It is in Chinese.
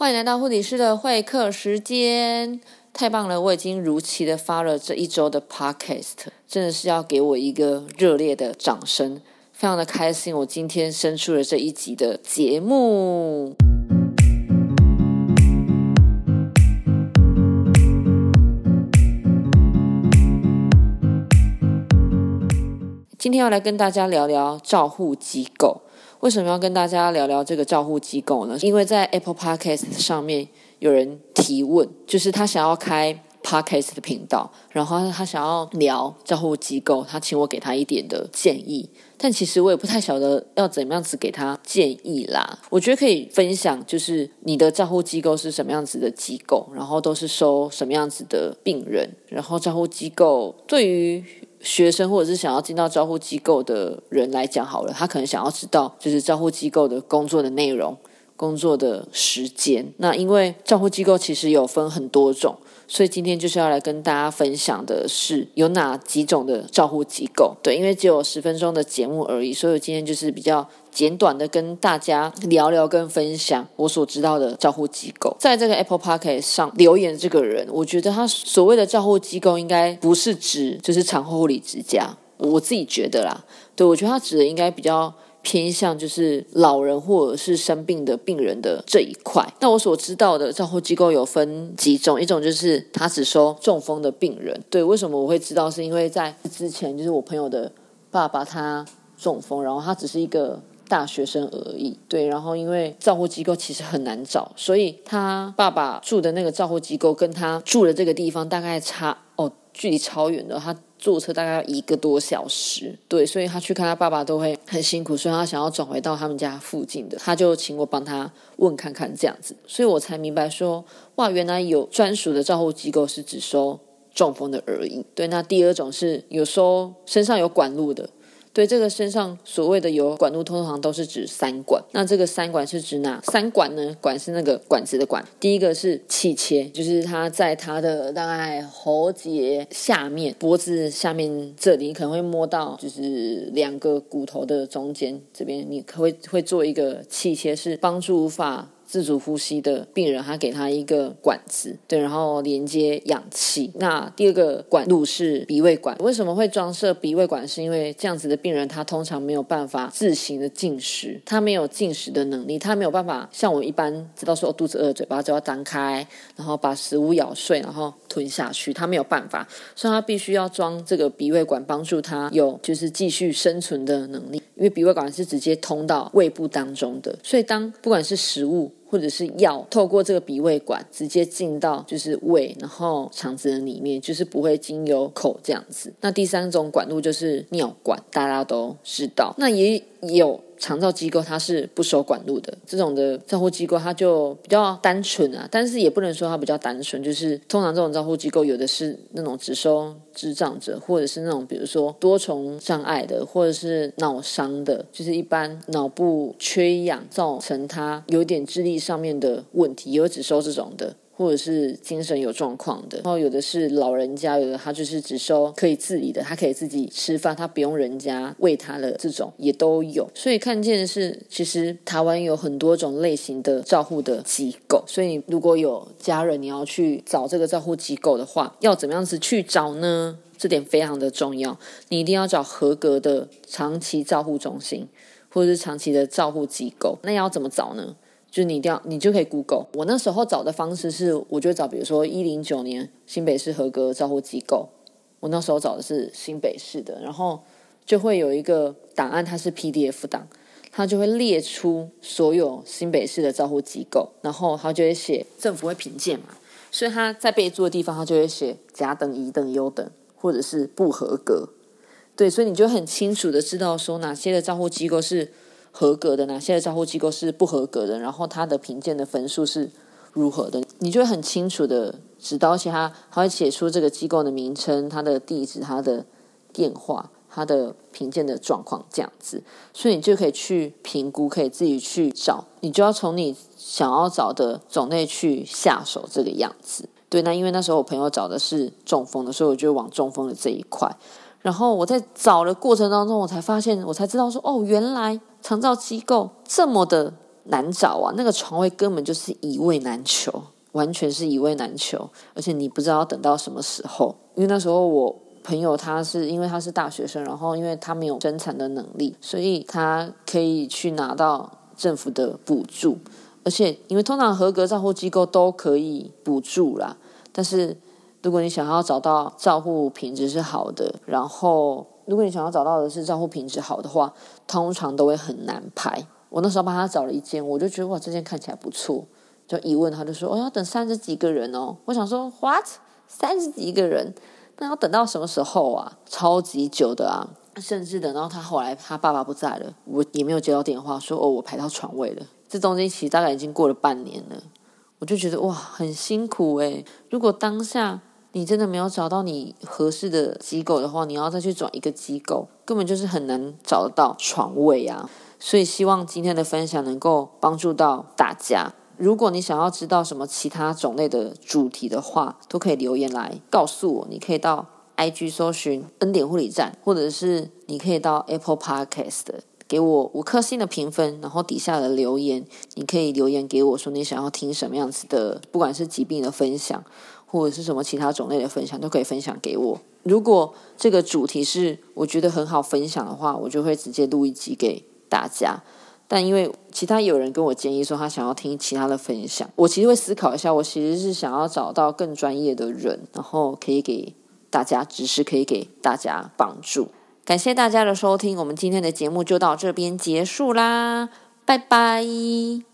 欢迎来到护理师的会客时间，太棒了！我已经如期的发了这一周的 podcast，真的是要给我一个热烈的掌声，非常的开心。我今天生出了这一集的节目。今天要来跟大家聊聊照护机构。为什么要跟大家聊聊这个照护机构呢？因为在 Apple Podcast 上面有人提问，就是他想要开 Podcast 的频道，然后他想要聊照护机构，他请我给他一点的建议。但其实我也不太晓得要怎么样子给他建议啦。我觉得可以分享，就是你的照护机构是什么样子的机构，然后都是收什么样子的病人，然后照护机构对于。学生或者是想要进到招呼机构的人来讲好了，他可能想要知道就是招呼机构的工作的内容、工作的时间。那因为照护机构其实有分很多种。所以今天就是要来跟大家分享的是有哪几种的照护机构。对，因为只有十分钟的节目而已，所以今天就是比较简短的跟大家聊聊跟分享我所知道的照护机构。在这个 Apple Park 上留言这个人，我觉得他所谓的照护机构应该不是指就是产后护理之家，我自己觉得啦。对我觉得他指的应该比较。偏向就是老人或者是生病的病人的这一块。那我所知道的照护机构有分几种，一种就是他只收中风的病人。对，为什么我会知道？是因为在之前就是我朋友的爸爸他中风，然后他只是一个大学生而已。对，然后因为照护机构其实很难找，所以他爸爸住的那个照护机构跟他住的这个地方大概差哦，距离超远的。他。坐车大概要一个多小时，对，所以他去看他爸爸都会很辛苦，所以他想要转回到他们家附近的，他就请我帮他问看看这样子，所以我才明白说，哇，原来有专属的照护机构是只收中风的而已。对，那第二种是有收身上有管路的。对这个身上所谓的有管路，通常都是指三管。那这个三管是指哪三管呢？管是那个管子的管。第一个是气切，就是它在它的大概喉结下面、脖子下面这里，可能会摸到，就是两个骨头的中间这边，你可会会做一个气切，是帮助无法。自主呼吸的病人，他给他一个管子，对，然后连接氧气。那第二个管路是鼻胃管。为什么会装设鼻胃管？是因为这样子的病人，他通常没有办法自行的进食，他没有进食的能力，他没有办法像我一般知道说肚子饿，嘴巴就要张开，然后把食物咬碎，然后吞下去，他没有办法，所以他必须要装这个鼻胃管，帮助他有就是继续生存的能力。因为鼻胃管是直接通到胃部当中的，所以当不管是食物。或者是药透过这个鼻胃管直接进到就是胃，然后肠子的里面，就是不会经由口这样子。那第三种管路就是尿管，大家都知道。那也有。长照机构它是不收管路的，这种的照护机构它就比较单纯啊，但是也不能说它比较单纯，就是通常这种照护机构有的是那种只收智障者，或者是那种比如说多重障碍的，或者是脑伤的，就是一般脑部缺氧造成他有点智力上面的问题，也有只收这种的。或者是精神有状况的，然后有的是老人家，有的他就是只收可以自理的，他可以自己吃饭，他不用人家喂他的这种也都有。所以看见的是，其实台湾有很多种类型的照护的机构。所以如果有家人你要去找这个照护机构的话，要怎么样子去找呢？这点非常的重要，你一定要找合格的长期照护中心或者是长期的照护机构。那要怎么找呢？就你一定要，你就可以 Google。我那时候找的方式是，我就找，比如说一零九年新北市合格照护机构。我那时候找的是新北市的，然后就会有一个档案，它是 PDF 档，它就会列出所有新北市的照护机构，然后它就会写政府会评鉴嘛，所以它在备注的地方，它就会写甲等、乙等、优等，或者是不合格。对，所以你就很清楚的知道说哪些的照护机构是。合格的哪些的招呼机构是不合格的？然后它的评鉴的分数是如何的？你就会很清楚的知道，而且他还会写出这个机构的名称、它的地址、它的电话、它的评鉴的状况这样子，所以你就可以去评估，可以自己去找。你就要从你想要找的种类去下手，这个样子。对，那因为那时候我朋友找的是中风的，所以我就往中风的这一块。然后我在找的过程当中，我才发现，我才知道说，哦，原来长照机构这么的难找啊，那个床位根本就是一位难求，完全是一位难求，而且你不知道要等到什么时候。因为那时候我朋友他是因为他是大学生，然后因为他没有生产的能力，所以他可以去拿到政府的补助，而且因为通常合格照护机构都可以补助啦，但是如果你想要找到照护品质是好的，然后如果你想要找到的是照护品质好的话，通常都会很难排。我那时候帮他找了一间，我就觉得哇，这件看起来不错。就一问他就说，哦，要等三十几个人哦。我想说，what？三十几个人，那要等到什么时候啊？超级久的啊！甚至等到他后来他爸爸不在了，我也没有接到电话说哦，我排到床位了。这中间其实大概已经过了半年了，我就觉得哇，很辛苦诶。如果当下你真的没有找到你合适的机构的话，你要再去转一个机构，根本就是很难找得到床位啊。所以希望今天的分享能够帮助到大家。如果你想要知道什么其他种类的主题的话，都可以留言来告诉我。你可以到 IG 搜寻恩典护理站，或者是你可以到 Apple Podcast 给我五颗星的评分，然后底下的留言，你可以留言给我说你想要听什么样子的，不管是疾病的分享，或者是什么其他种类的分享，都可以分享给我。如果这个主题是我觉得很好分享的话，我就会直接录一集给。大家，但因为其他有人跟我建议说他想要听其他的分享，我其实会思考一下。我其实是想要找到更专业的人，然后可以给大家知识，可以给大家帮助。感谢大家的收听，我们今天的节目就到这边结束啦，拜拜。